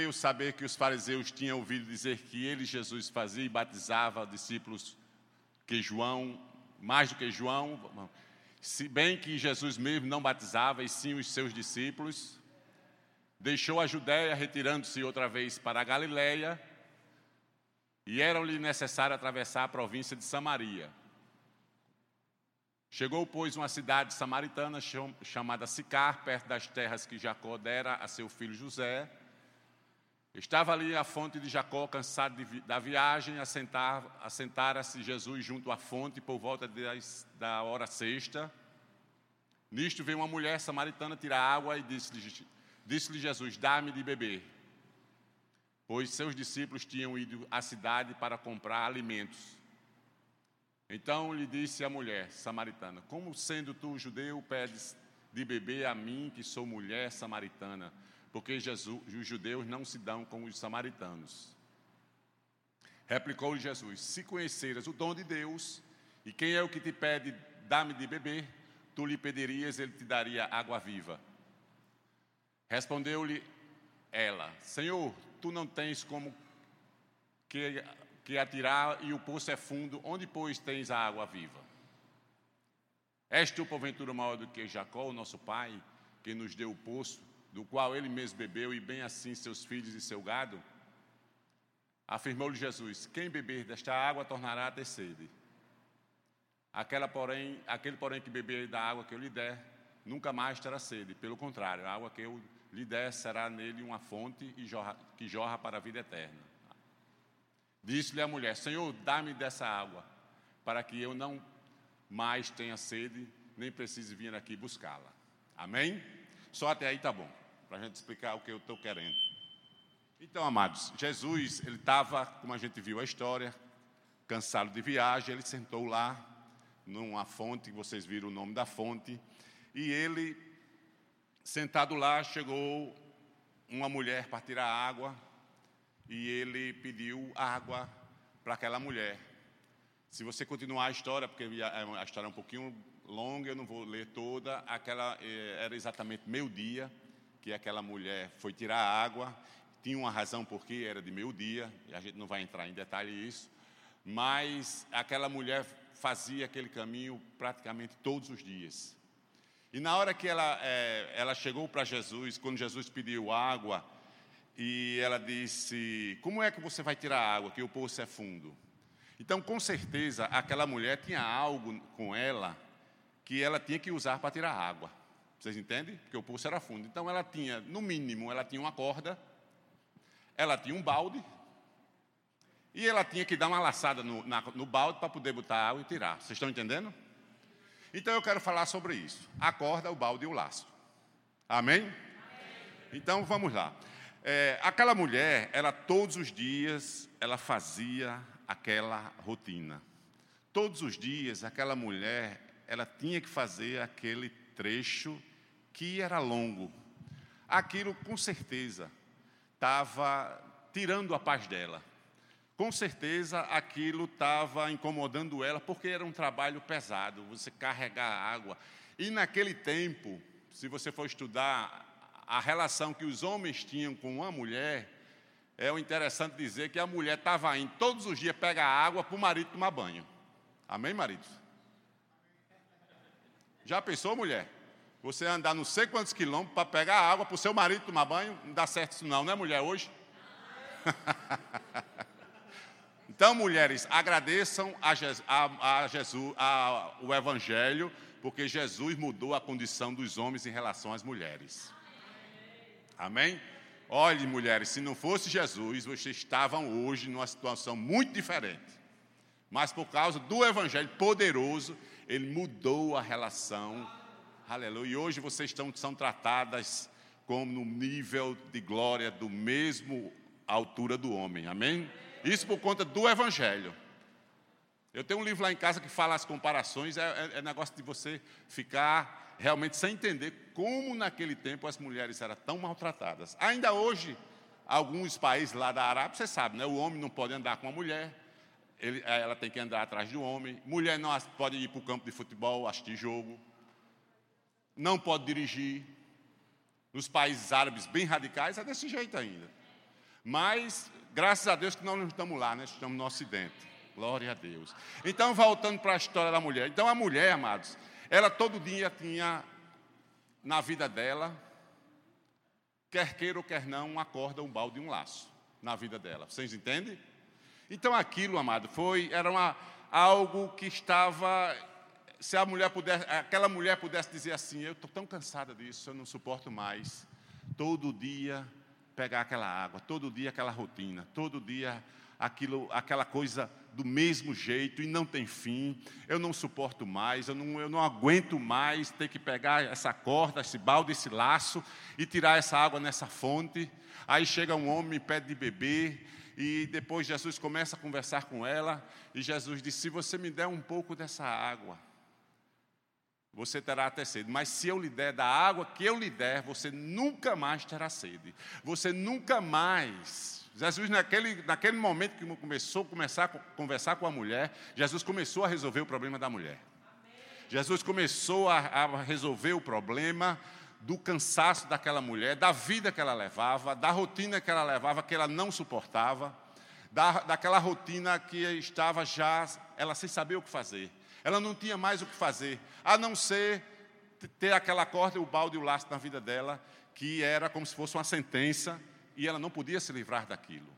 Eu saber que os fariseus tinham ouvido dizer que ele, Jesus, fazia e batizava discípulos que João, mais do que João, se bem que Jesus mesmo não batizava, e sim os seus discípulos, deixou a Judéia, retirando-se outra vez para a Galiléia, e era-lhe necessário atravessar a província de Samaria. Chegou, pois, uma cidade samaritana chamada Sicar, perto das terras que Jacó dera a seu filho José. Estava ali a fonte de Jacó, cansado de, da viagem, assentara-se Jesus junto à fonte por volta das, da hora sexta. Nisto veio uma mulher samaritana tirar água e disse-lhe disse Jesus: Dá-me de beber. Pois seus discípulos tinham ido à cidade para comprar alimentos. Então lhe disse a mulher samaritana: Como sendo tu judeu, pedes de beber a mim, que sou mulher samaritana? Porque Jesus, os judeus não se dão com os samaritanos. Replicou-lhe Jesus: Se conheceras o dom de Deus, e quem é o que te pede, dá-me de beber, tu lhe pedirias, ele te daria água viva. Respondeu-lhe ela: Senhor, tu não tens como que que atirar e o poço é fundo, onde, pois, tens a água viva? És tu, porventura, maior do que Jacó, o nosso pai, que nos deu o poço, do qual ele mesmo bebeu, e bem assim seus filhos e seu gado? Afirmou-lhe Jesus: Quem beber desta água tornará a ter sede. Aquela, porém, aquele, porém, que beber da água que eu lhe der, nunca mais terá sede. Pelo contrário, a água que eu lhe der será nele uma fonte jorra, que jorra para a vida eterna. Disse-lhe a mulher: Senhor, dá-me dessa água, para que eu não mais tenha sede, nem precise vir aqui buscá-la. Amém? Só até aí tá bom, para a gente explicar o que eu estou querendo. Então, amados, Jesus, ele estava, como a gente viu a história, cansado de viagem, ele sentou lá, numa fonte, vocês viram o nome da fonte, e ele, sentado lá, chegou uma mulher para tirar água, e ele pediu água para aquela mulher. Se você continuar a história, porque a história é um pouquinho longa, eu não vou ler toda, aquela eh, era exatamente meio-dia que aquela mulher foi tirar água, tinha uma razão porque era de meio-dia, e a gente não vai entrar em detalhe isso, mas aquela mulher fazia aquele caminho praticamente todos os dias. E na hora que ela, é, ela chegou para Jesus, quando Jesus pediu água, e ela disse: Como é que você vai tirar água, que o poço é fundo? Então, com certeza, aquela mulher tinha algo com ela que ela tinha que usar para tirar água. Vocês entendem? Porque o poço era fundo. Então, ela tinha, no mínimo, ela tinha uma corda, ela tinha um balde, e ela tinha que dar uma laçada no, na, no balde para poder botar água e tirar. Vocês estão entendendo? Então, eu quero falar sobre isso: a corda, o balde e o laço. Amém? Então, vamos lá. É, aquela mulher, ela todos os dias, ela fazia aquela rotina. Todos os dias, aquela mulher, ela tinha que fazer aquele trecho que era longo. Aquilo, com certeza, estava tirando a paz dela. Com certeza, aquilo estava incomodando ela, porque era um trabalho pesado, você carregar água. E naquele tempo, se você for estudar a relação que os homens tinham com a mulher, é interessante dizer que a mulher estava indo todos os dias pegar água para o marido tomar banho. Amém, marido? Já pensou, mulher? Você andar não sei quantos quilômetros para pegar água para o seu marido tomar banho? Não dá certo isso não, né, mulher, hoje? então, mulheres, agradeçam a, Jesus, a, a Jesus a, o Evangelho, porque Jesus mudou a condição dos homens em relação às mulheres. Amém? Olhe, mulheres, se não fosse Jesus, vocês estavam hoje numa situação muito diferente. Mas por causa do Evangelho poderoso, ele mudou a relação. Aleluia. E hoje vocês estão, são tratadas como no nível de glória do mesmo altura do homem. Amém? Isso por conta do Evangelho. Eu tenho um livro lá em casa que fala as comparações, é, é, é negócio de você ficar realmente sem entender como naquele tempo as mulheres eram tão maltratadas. Ainda hoje, alguns países lá da Arábia, você sabe, né? o homem não pode andar com a mulher, ele, ela tem que andar atrás do homem, mulher não pode ir para o campo de futebol, assistir jogo, não pode dirigir. Nos países árabes bem radicais é desse jeito ainda. Mas, graças a Deus que nós não estamos lá, né? Estamos no Ocidente. Glória a Deus. Então, voltando para a história da mulher. Então, a mulher, amados, ela todo dia tinha na vida dela, quer queira ou quer não, uma corda, um balde e um laço na vida dela. Vocês entendem? Então aquilo, amado, foi era uma, algo que estava se a mulher pudesse, aquela mulher pudesse dizer assim, eu estou tão cansada disso, eu não suporto mais. Todo dia pegar aquela água, todo dia aquela rotina, todo dia aquilo, aquela coisa do mesmo jeito e não tem fim. Eu não suporto mais, eu não, eu não aguento mais ter que pegar essa corda, esse balde, esse laço e tirar essa água nessa fonte. Aí chega um homem e pede de beber. E depois Jesus começa a conversar com ela. E Jesus diz: Se você me der um pouco dessa água, você terá até sede. Mas se eu lhe der da água que eu lhe der, você nunca mais terá sede. Você nunca mais Jesus, naquele, naquele momento que começou a começar a conversar com a mulher, Jesus começou a resolver o problema da mulher. Jesus começou a, a resolver o problema do cansaço daquela mulher, da vida que ela levava, da rotina que ela levava, que ela não suportava, da, daquela rotina que estava já, ela sem saber o que fazer. Ela não tinha mais o que fazer, a não ser ter aquela corda, o balde e o laço na vida dela, que era como se fosse uma sentença e ela não podia se livrar daquilo.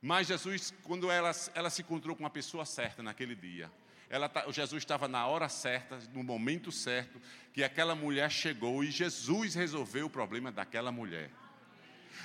Mas Jesus, quando ela, ela se encontrou com uma pessoa certa naquele dia, ela, Jesus estava na hora certa, no momento certo, que aquela mulher chegou e Jesus resolveu o problema daquela mulher.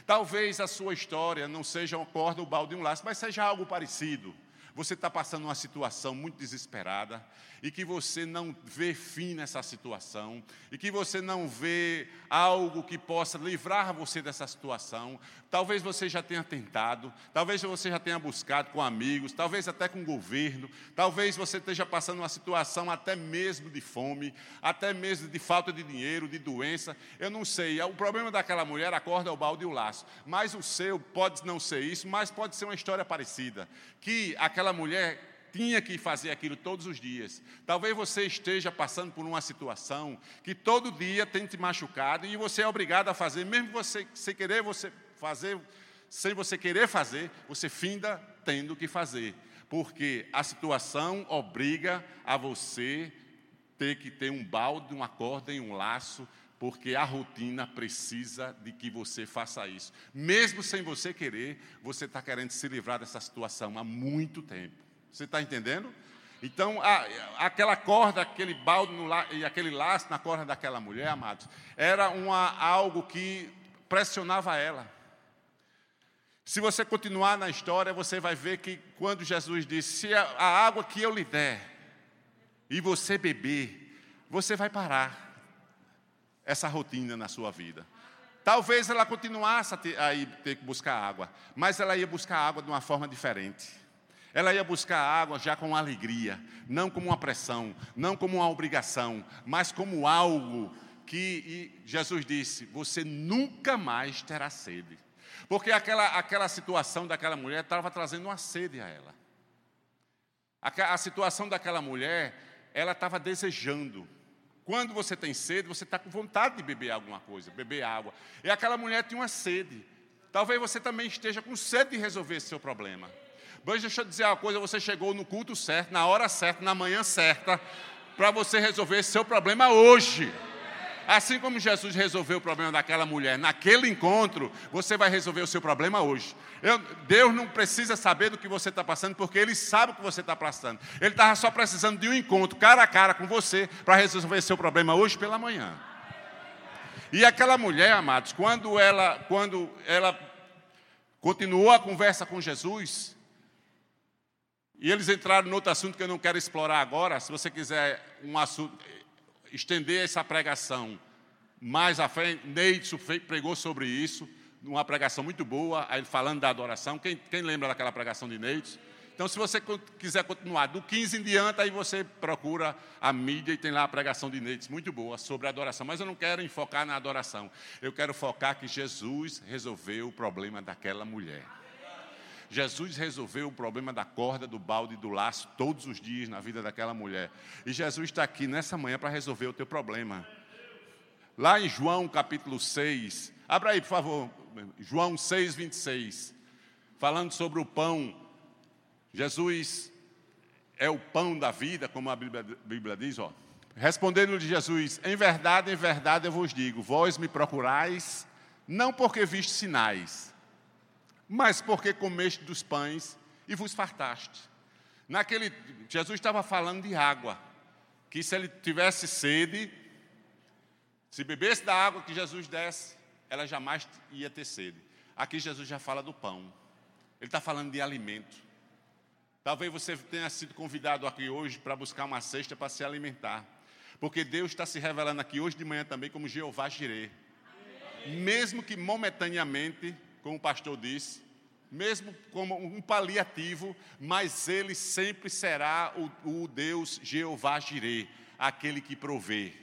Talvez a sua história não seja uma corda, o balde e um laço, mas seja algo parecido você está passando uma situação muito desesperada e que você não vê fim nessa situação e que você não vê algo que possa livrar você dessa situação, talvez você já tenha tentado, talvez você já tenha buscado com amigos, talvez até com o governo, talvez você esteja passando uma situação até mesmo de fome, até mesmo de falta de dinheiro, de doença, eu não sei. O problema daquela mulher, a corda, o balde e o laço, mas o seu pode não ser isso, mas pode ser uma história parecida, que aquela mulher tinha que fazer aquilo todos os dias. Talvez você esteja passando por uma situação que todo dia tem te machucado e você é obrigado a fazer, mesmo você sem querer você fazer, sem você querer fazer, você finda tendo que fazer, porque a situação obriga a você ter que ter um balde, uma corda e um laço porque a rotina precisa de que você faça isso. Mesmo sem você querer, você está querendo se livrar dessa situação há muito tempo. Você está entendendo? Então, a, aquela corda, aquele balde no, e aquele laço na corda daquela mulher, amados, era uma, algo que pressionava ela. Se você continuar na história, você vai ver que quando Jesus disse: Se a, a água que eu lhe der e você beber, você vai parar essa rotina na sua vida. Talvez ela continuasse a ter, a ter que buscar água, mas ela ia buscar água de uma forma diferente. Ela ia buscar água já com alegria, não como uma pressão, não como uma obrigação, mas como algo que Jesus disse: você nunca mais terá sede. Porque aquela, aquela situação daquela mulher estava trazendo uma sede a ela. A, a situação daquela mulher, ela estava desejando quando você tem sede, você está com vontade de beber alguma coisa, beber água. E aquela mulher tinha uma sede. Talvez você também esteja com sede de resolver esse seu problema. Mas deixa eu dizer uma coisa: você chegou no culto certo, na hora certa, na manhã certa, para você resolver seu problema hoje. Assim como Jesus resolveu o problema daquela mulher naquele encontro, você vai resolver o seu problema hoje. Eu, Deus não precisa saber do que você está passando, porque Ele sabe o que você está passando. Ele estava só precisando de um encontro cara a cara com você para resolver seu problema hoje pela manhã. E aquela mulher, amados, quando ela, quando ela continuou a conversa com Jesus, e eles entraram no outro assunto que eu não quero explorar agora, se você quiser um assunto, estender essa pregação mais à frente. Neidson pregou sobre isso, uma pregação muito boa, falando da adoração. Quem, quem lembra daquela pregação de Neidson? Então, se você quiser continuar do 15 em diante, aí você procura a mídia e tem lá a pregação de Neidson, muito boa, sobre adoração. Mas eu não quero enfocar na adoração. Eu quero focar que Jesus resolveu o problema daquela mulher. Jesus resolveu o problema da corda, do balde e do laço todos os dias na vida daquela mulher. E Jesus está aqui nessa manhã para resolver o teu problema. Lá em João capítulo 6, abra aí, por favor, João 6, 26. falando sobre o pão. Jesus é o pão da vida, como a Bíblia, Bíblia diz, ó. Respondendo-lhe Jesus: Em verdade, em verdade eu vos digo, vós me procurais, não porque viste sinais, mas porque comeste dos pães e vos fartaste. Naquele, Jesus estava falando de água, que se ele tivesse sede, se bebesse da água que Jesus desse, ela jamais ia ter sede. Aqui Jesus já fala do pão. Ele está falando de alimento. Talvez você tenha sido convidado aqui hoje para buscar uma cesta para se alimentar. Porque Deus está se revelando aqui hoje de manhã também como Jeová Jireh. Mesmo que momentaneamente, como o pastor disse, mesmo como um paliativo, mas ele sempre será o, o Deus Jeová Jireh, aquele que provê.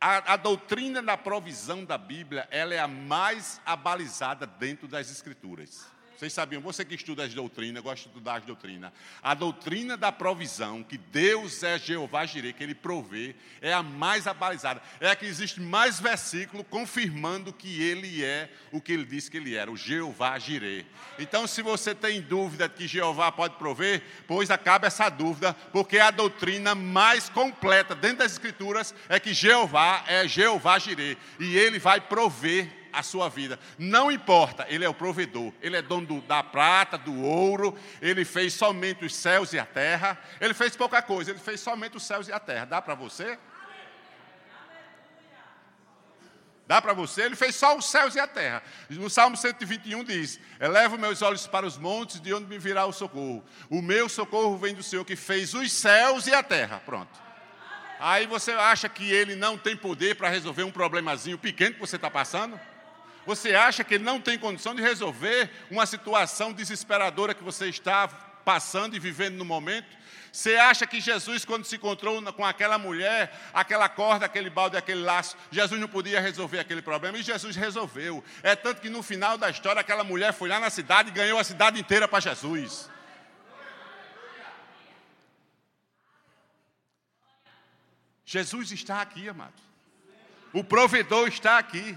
A, a, doutrina da provisão da Bíblia, ela é a mais abalizada dentro das Escrituras. Vocês sabiam, você que estuda as doutrinas, gosta de estudar as doutrinas. A doutrina da provisão, que Deus é Jeová Jireh, que Ele provê, é a mais abalizada. É a que existe mais versículo confirmando que Ele é o que Ele disse que Ele era, o Jeová Jireh. Então, se você tem dúvida que Jeová pode prover, pois acaba essa dúvida, porque a doutrina mais completa dentro das Escrituras é que Jeová é Jeová Jireh, e Ele vai prover a sua vida. Não importa, Ele é o provedor, Ele é dono do, da prata, do ouro, Ele fez somente os céus e a terra. Ele fez pouca coisa, Ele fez somente os céus e a terra. Dá para você? Dá para você? Ele fez só os céus e a terra. No Salmo 121 diz: Elevo meus olhos para os montes, de onde me virá o socorro. O meu socorro vem do Senhor que fez os céus e a terra. Pronto. Aí você acha que ele não tem poder para resolver um problemazinho pequeno que você está passando? Você acha que ele não tem condição de resolver uma situação desesperadora que você está passando e vivendo no momento? Você acha que Jesus, quando se encontrou com aquela mulher, aquela corda, aquele balde, aquele laço, Jesus não podia resolver aquele problema? E Jesus resolveu. É tanto que no final da história, aquela mulher foi lá na cidade e ganhou a cidade inteira para Jesus. Jesus está aqui, amado. O provedor está aqui.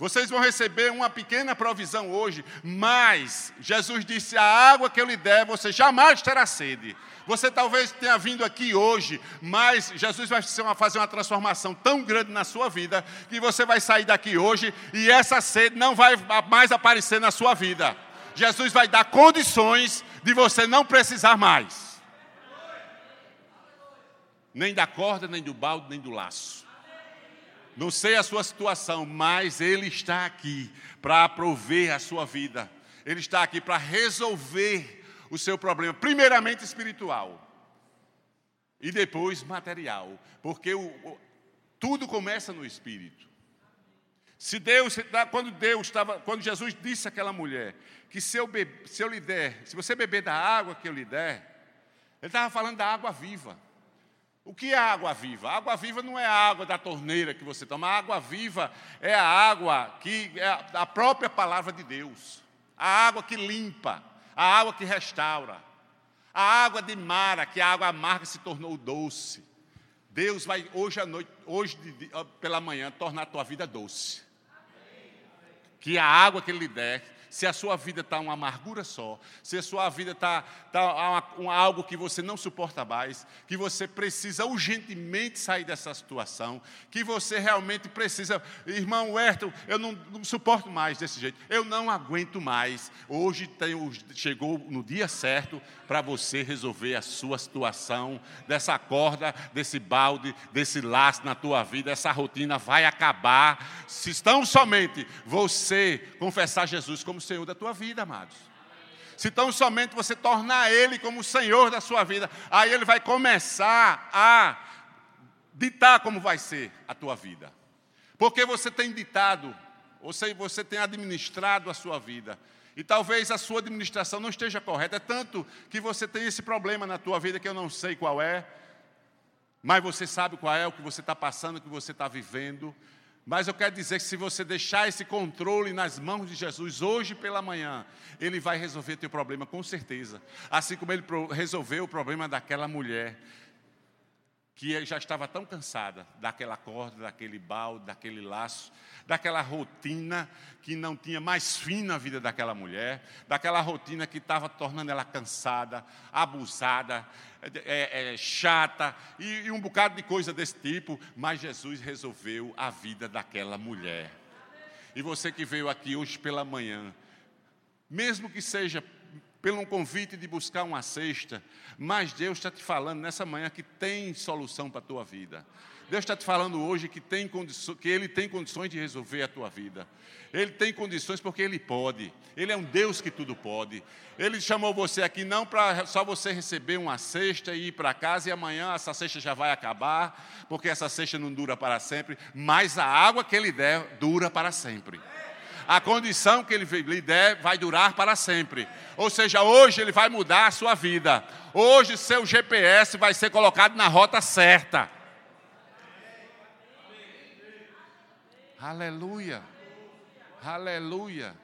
Vocês vão receber uma pequena provisão hoje, mas Jesus disse: a água que eu lhe der, você jamais terá sede. Você talvez tenha vindo aqui hoje, mas Jesus vai fazer uma transformação tão grande na sua vida que você vai sair daqui hoje e essa sede não vai mais aparecer na sua vida. Jesus vai dar condições de você não precisar mais. Nem da corda, nem do balde, nem do laço. Não sei a sua situação, mas Ele está aqui para prover a sua vida. Ele está aqui para resolver o seu problema, primeiramente espiritual e depois material, porque o, o, tudo começa no espírito. Se Deus, quando Deus estava, quando Jesus disse àquela mulher que se eu, be, se eu lhe der, se você beber da água que eu lhe der, ele estava falando da água viva. O que é água viva? A água viva não é a água da torneira que você toma. A água viva é a água que é a própria palavra de Deus. A água que limpa, a água que restaura. A água de Mara, que a água amarga se tornou doce. Deus vai hoje à noite, hoje pela manhã, tornar a tua vida doce. Que a água que Ele der se a sua vida está uma amargura só, se a sua vida está tá, tá algo que você não suporta mais, que você precisa urgentemente sair dessa situação, que você realmente precisa, irmão Herto, eu não, não suporto mais desse jeito, eu não aguento mais. Hoje tem, chegou no dia certo para você resolver a sua situação, dessa corda, desse balde, desse laço na tua vida, essa rotina vai acabar. Se estão somente você confessar Jesus como Senhor da tua vida, amados. Se tão somente você tornar Ele como o Senhor da sua vida, aí Ele vai começar a ditar como vai ser a tua vida. Porque você tem ditado, ou seja, você tem administrado a sua vida. E talvez a sua administração não esteja correta. É tanto que você tem esse problema na tua vida que eu não sei qual é, mas você sabe qual é o que você está passando, o que você está vivendo. Mas eu quero dizer que se você deixar esse controle nas mãos de Jesus hoje pela manhã, Ele vai resolver teu problema com certeza. Assim como Ele resolveu o problema daquela mulher que já estava tão cansada daquela corda, daquele balde, daquele laço, daquela rotina que não tinha mais fim na vida daquela mulher, daquela rotina que estava tornando ela cansada, abusada, é, é, chata e, e um bocado de coisa desse tipo, mas Jesus resolveu a vida daquela mulher. E você que veio aqui hoje pela manhã, mesmo que seja pelo um convite de buscar uma cesta, mas Deus está te falando nessa manhã que tem solução para a tua vida. Deus está te falando hoje que, tem que Ele tem condições de resolver a tua vida. Ele tem condições porque Ele pode. Ele é um Deus que tudo pode. Ele chamou você aqui não para só você receber uma cesta e ir para casa e amanhã essa cesta já vai acabar, porque essa cesta não dura para sempre, mas a água que Ele der dura para sempre a condição que ele lhe der vai durar para sempre. Ou seja, hoje ele vai mudar a sua vida. Hoje seu GPS vai ser colocado na rota certa. Aleluia. Aleluia.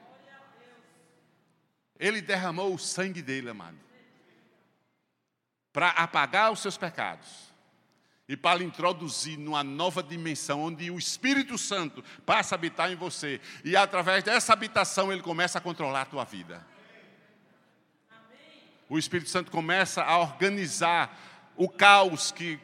Ele derramou o sangue dele, amado, para apagar os seus pecados e para lhe introduzir numa nova dimensão, onde o Espírito Santo passa a habitar em você, e através dessa habitação ele começa a controlar a tua vida. O Espírito Santo começa a organizar o caos que,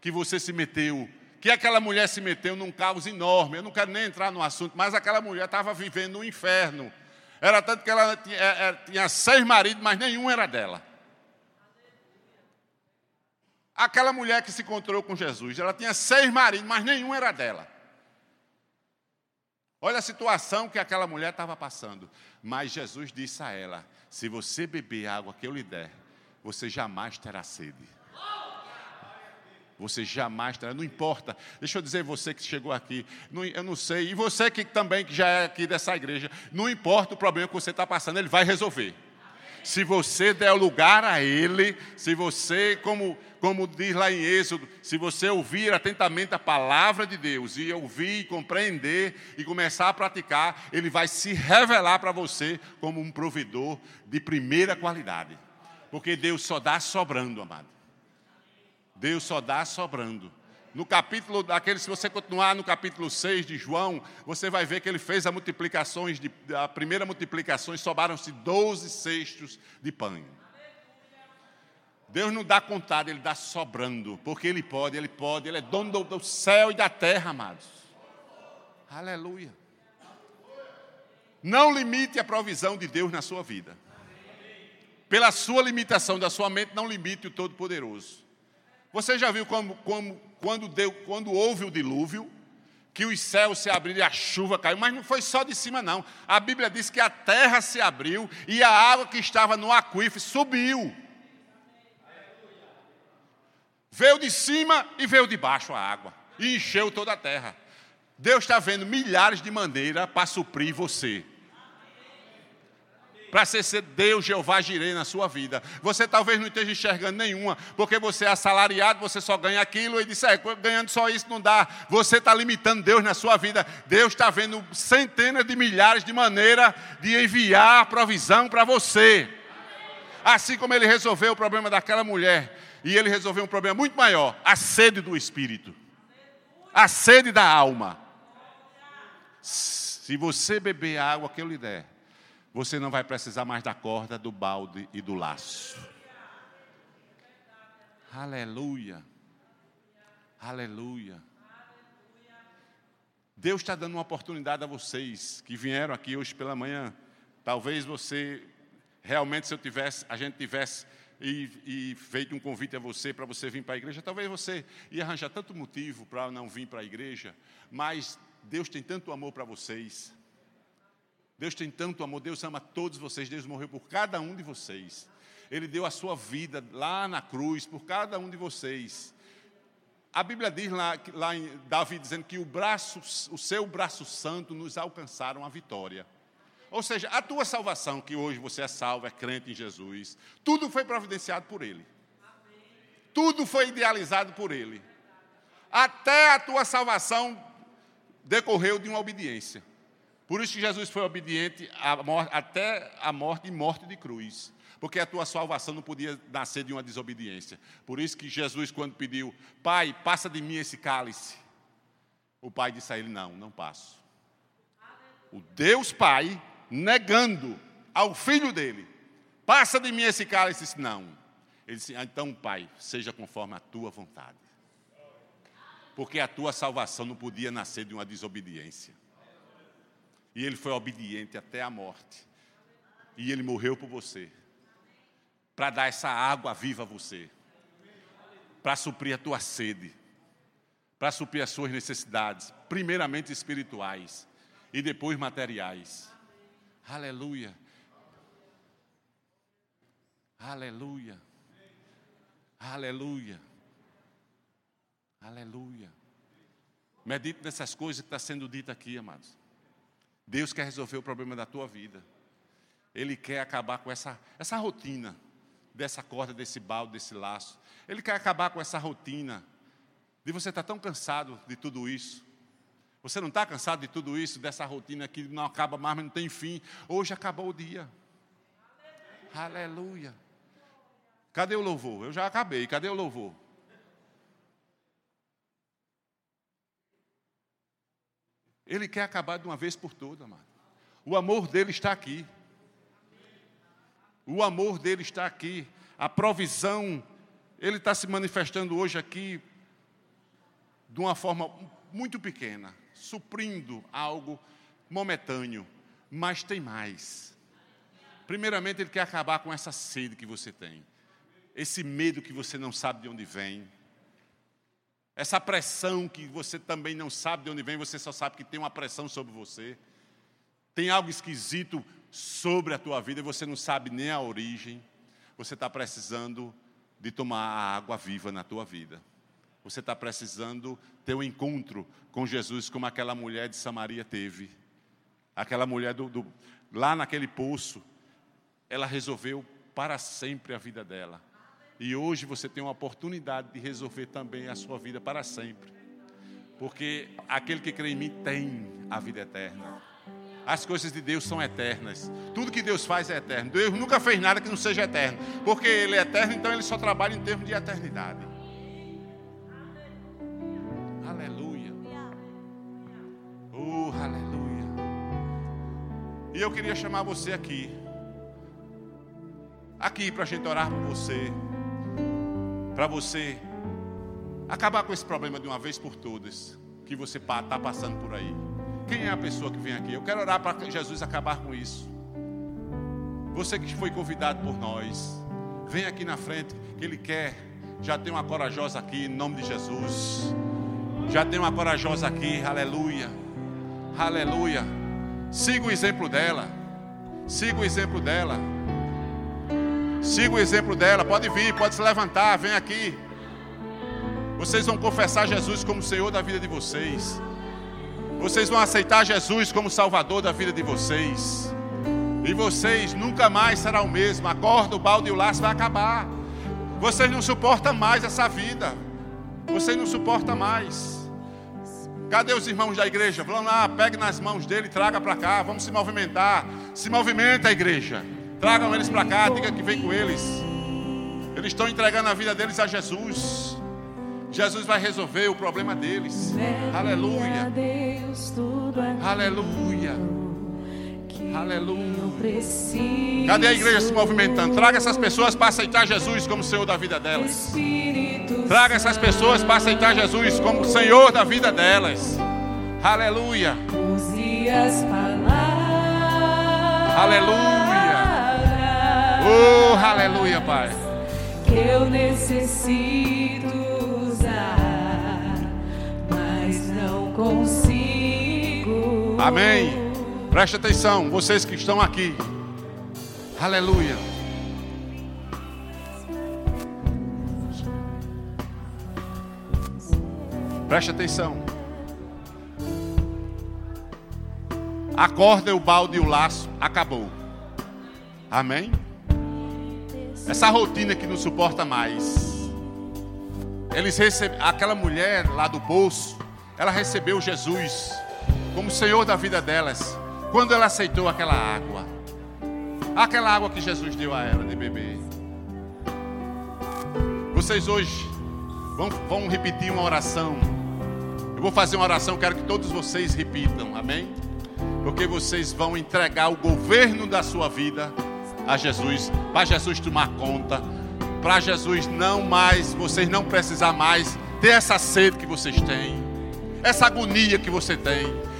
que você se meteu, que aquela mulher se meteu num caos enorme. Eu não quero nem entrar no assunto, mas aquela mulher estava vivendo um inferno. Era tanto que ela tinha, é, é, tinha seis maridos, mas nenhum era dela. Aquela mulher que se encontrou com Jesus, ela tinha seis maridos, mas nenhum era dela. Olha a situação que aquela mulher estava passando. Mas Jesus disse a ela: Se você beber a água que eu lhe der, você jamais terá sede. Você jamais terá, não importa. Deixa eu dizer você que chegou aqui, não, eu não sei, e você que também que já é aqui dessa igreja, não importa o problema que você está passando, ele vai resolver se você der lugar a Ele, se você, como, como diz lá em Êxodo, se você ouvir atentamente a palavra de Deus e ouvir, compreender e começar a praticar, Ele vai se revelar para você como um provedor de primeira qualidade. Porque Deus só dá sobrando, amado. Deus só dá sobrando. No capítulo daquele, se você continuar no capítulo 6 de João, você vai ver que ele fez a multiplicações de, a primeira multiplicação sobraram-se 12 cestos de pão. Deus não dá contado, ele dá sobrando, porque ele pode, ele pode, ele é dono do, do céu e da terra, amados. Aleluia. Não limite a provisão de Deus na sua vida. Pela sua limitação da sua mente, não limite o Todo-Poderoso. Você já viu como, como quando, deu, quando houve o dilúvio, que os céus se abriram e a chuva caiu, mas não foi só de cima, não. A Bíblia diz que a terra se abriu e a água que estava no aquífero subiu. Veio de cima e veio de baixo a água e encheu toda a terra. Deus está vendo milhares de maneiras para suprir você para ser Deus Jeová Jirei na sua vida. Você talvez não esteja enxergando nenhuma, porque você é assalariado, você só ganha aquilo e disse, é, ganhando só isso não dá. Você está limitando Deus na sua vida. Deus está vendo centenas de milhares de maneiras de enviar provisão para você. Assim como ele resolveu o problema daquela mulher, e ele resolveu um problema muito maior: a sede do espírito, a sede da alma. Se você beber a água que eu lhe der, você não vai precisar mais da corda, do balde e do laço. Aleluia. Aleluia. Deus está dando uma oportunidade a vocês que vieram aqui hoje pela manhã. Talvez você, realmente, se eu tivesse, a gente tivesse e, e feito um convite a você para você vir para a igreja, talvez você ia arranjar tanto motivo para não vir para a igreja, mas Deus tem tanto amor para vocês. Deus tem tanto amor, Deus ama todos vocês, Deus morreu por cada um de vocês. Ele deu a sua vida lá na cruz por cada um de vocês. A Bíblia diz lá, lá em Davi dizendo que o braço, o seu braço santo nos alcançaram a vitória. Ou seja, a tua salvação, que hoje você é salvo, é crente em Jesus, tudo foi providenciado por Ele. Tudo foi idealizado por Ele. Até a tua salvação decorreu de uma obediência. Por isso que Jesus foi obediente morte, até a morte e morte de cruz. Porque a tua salvação não podia nascer de uma desobediência. Por isso que Jesus, quando pediu, Pai, passa de mim esse cálice. O pai disse a ele: Não, não passo. O Deus Pai negando ao filho dele: Passa de mim esse cálice. Disse: Não. Ele disse: ah, Então, Pai, seja conforme a tua vontade. Porque a tua salvação não podia nascer de uma desobediência. E ele foi obediente até a morte. E ele morreu por você. Para dar essa água viva a você. Para suprir a tua sede. Para suprir as suas necessidades. Primeiramente espirituais. E depois materiais. Aleluia. Aleluia. Aleluia. Aleluia. Medite nessas coisas que está sendo dita aqui, amados. Deus quer resolver o problema da tua vida. Ele quer acabar com essa, essa rotina dessa corda, desse balde, desse laço. Ele quer acabar com essa rotina de você estar tá tão cansado de tudo isso. Você não está cansado de tudo isso, dessa rotina que não acaba mais, mas não tem fim. Hoje acabou o dia. Aleluia. Cadê o louvor? Eu já acabei. Cadê o louvor? Ele quer acabar de uma vez por todas, amado. O amor dele está aqui. O amor dele está aqui. A provisão, ele está se manifestando hoje aqui de uma forma muito pequena, suprindo algo momentâneo, mas tem mais. Primeiramente, ele quer acabar com essa sede que você tem, esse medo que você não sabe de onde vem essa pressão que você também não sabe de onde vem, você só sabe que tem uma pressão sobre você. Tem algo esquisito sobre a tua vida e você não sabe nem a origem. Você está precisando de tomar a água viva na tua vida. Você está precisando ter um encontro com Jesus, como aquela mulher de Samaria teve. Aquela mulher do, do, lá naquele poço, ela resolveu para sempre a vida dela. E hoje você tem uma oportunidade de resolver também a sua vida para sempre. Porque aquele que crê em mim tem a vida eterna. As coisas de Deus são eternas. Tudo que Deus faz é eterno. Deus nunca fez nada que não seja eterno. Porque Ele é eterno, então Ele só trabalha em termos de eternidade. Aleluia. Oh, aleluia. E eu queria chamar você aqui. Aqui para a gente orar por você para você acabar com esse problema de uma vez por todas que você está passando por aí. Quem é a pessoa que vem aqui? Eu quero orar para Jesus acabar com isso. Você que foi convidado por nós, vem aqui na frente, que Ele quer. Já tem uma corajosa aqui, em nome de Jesus. Já tem uma corajosa aqui, aleluia. Aleluia. Siga o exemplo dela. Siga o exemplo dela. Siga o exemplo dela. Pode vir, pode se levantar, vem aqui. Vocês vão confessar Jesus como Senhor da vida de vocês. Vocês vão aceitar Jesus como Salvador da vida de vocês. E vocês nunca mais será o mesmo. A corda, o balde e o laço vai acabar. Vocês não suportam mais essa vida. Vocês não suportam mais. Cadê os irmãos da igreja? Vamos lá, pegue nas mãos dele, traga para cá. Vamos se movimentar. Se movimenta a igreja. Tragam eles para cá, diga que vem com eles. Eles estão entregando a vida deles a Jesus. Jesus vai resolver o problema deles. Aleluia. Aleluia. Aleluia. Cadê a igreja se movimentando? Traga essas pessoas para aceitar Jesus como Senhor da vida delas. Traga essas pessoas para aceitar Jesus como Senhor da vida delas. Aleluia. Aleluia. Oh, aleluia, Pai. Que eu necessito usar, mas não consigo. Amém. Preste atenção, vocês que estão aqui. Aleluia. Preste atenção. A corda, o balde e o laço acabou. Amém? Essa rotina que não suporta mais. Eles recebe... Aquela mulher lá do poço, ela recebeu Jesus como Senhor da vida delas. quando ela aceitou aquela água, aquela água que Jesus deu a ela de beber. Vocês hoje vão, vão repetir uma oração. Eu vou fazer uma oração, quero que todos vocês repitam, amém? Porque vocês vão entregar o governo da sua vida a Jesus, para Jesus tomar conta, para Jesus não mais, vocês não precisar mais ter essa sede que vocês têm, essa agonia que você tem,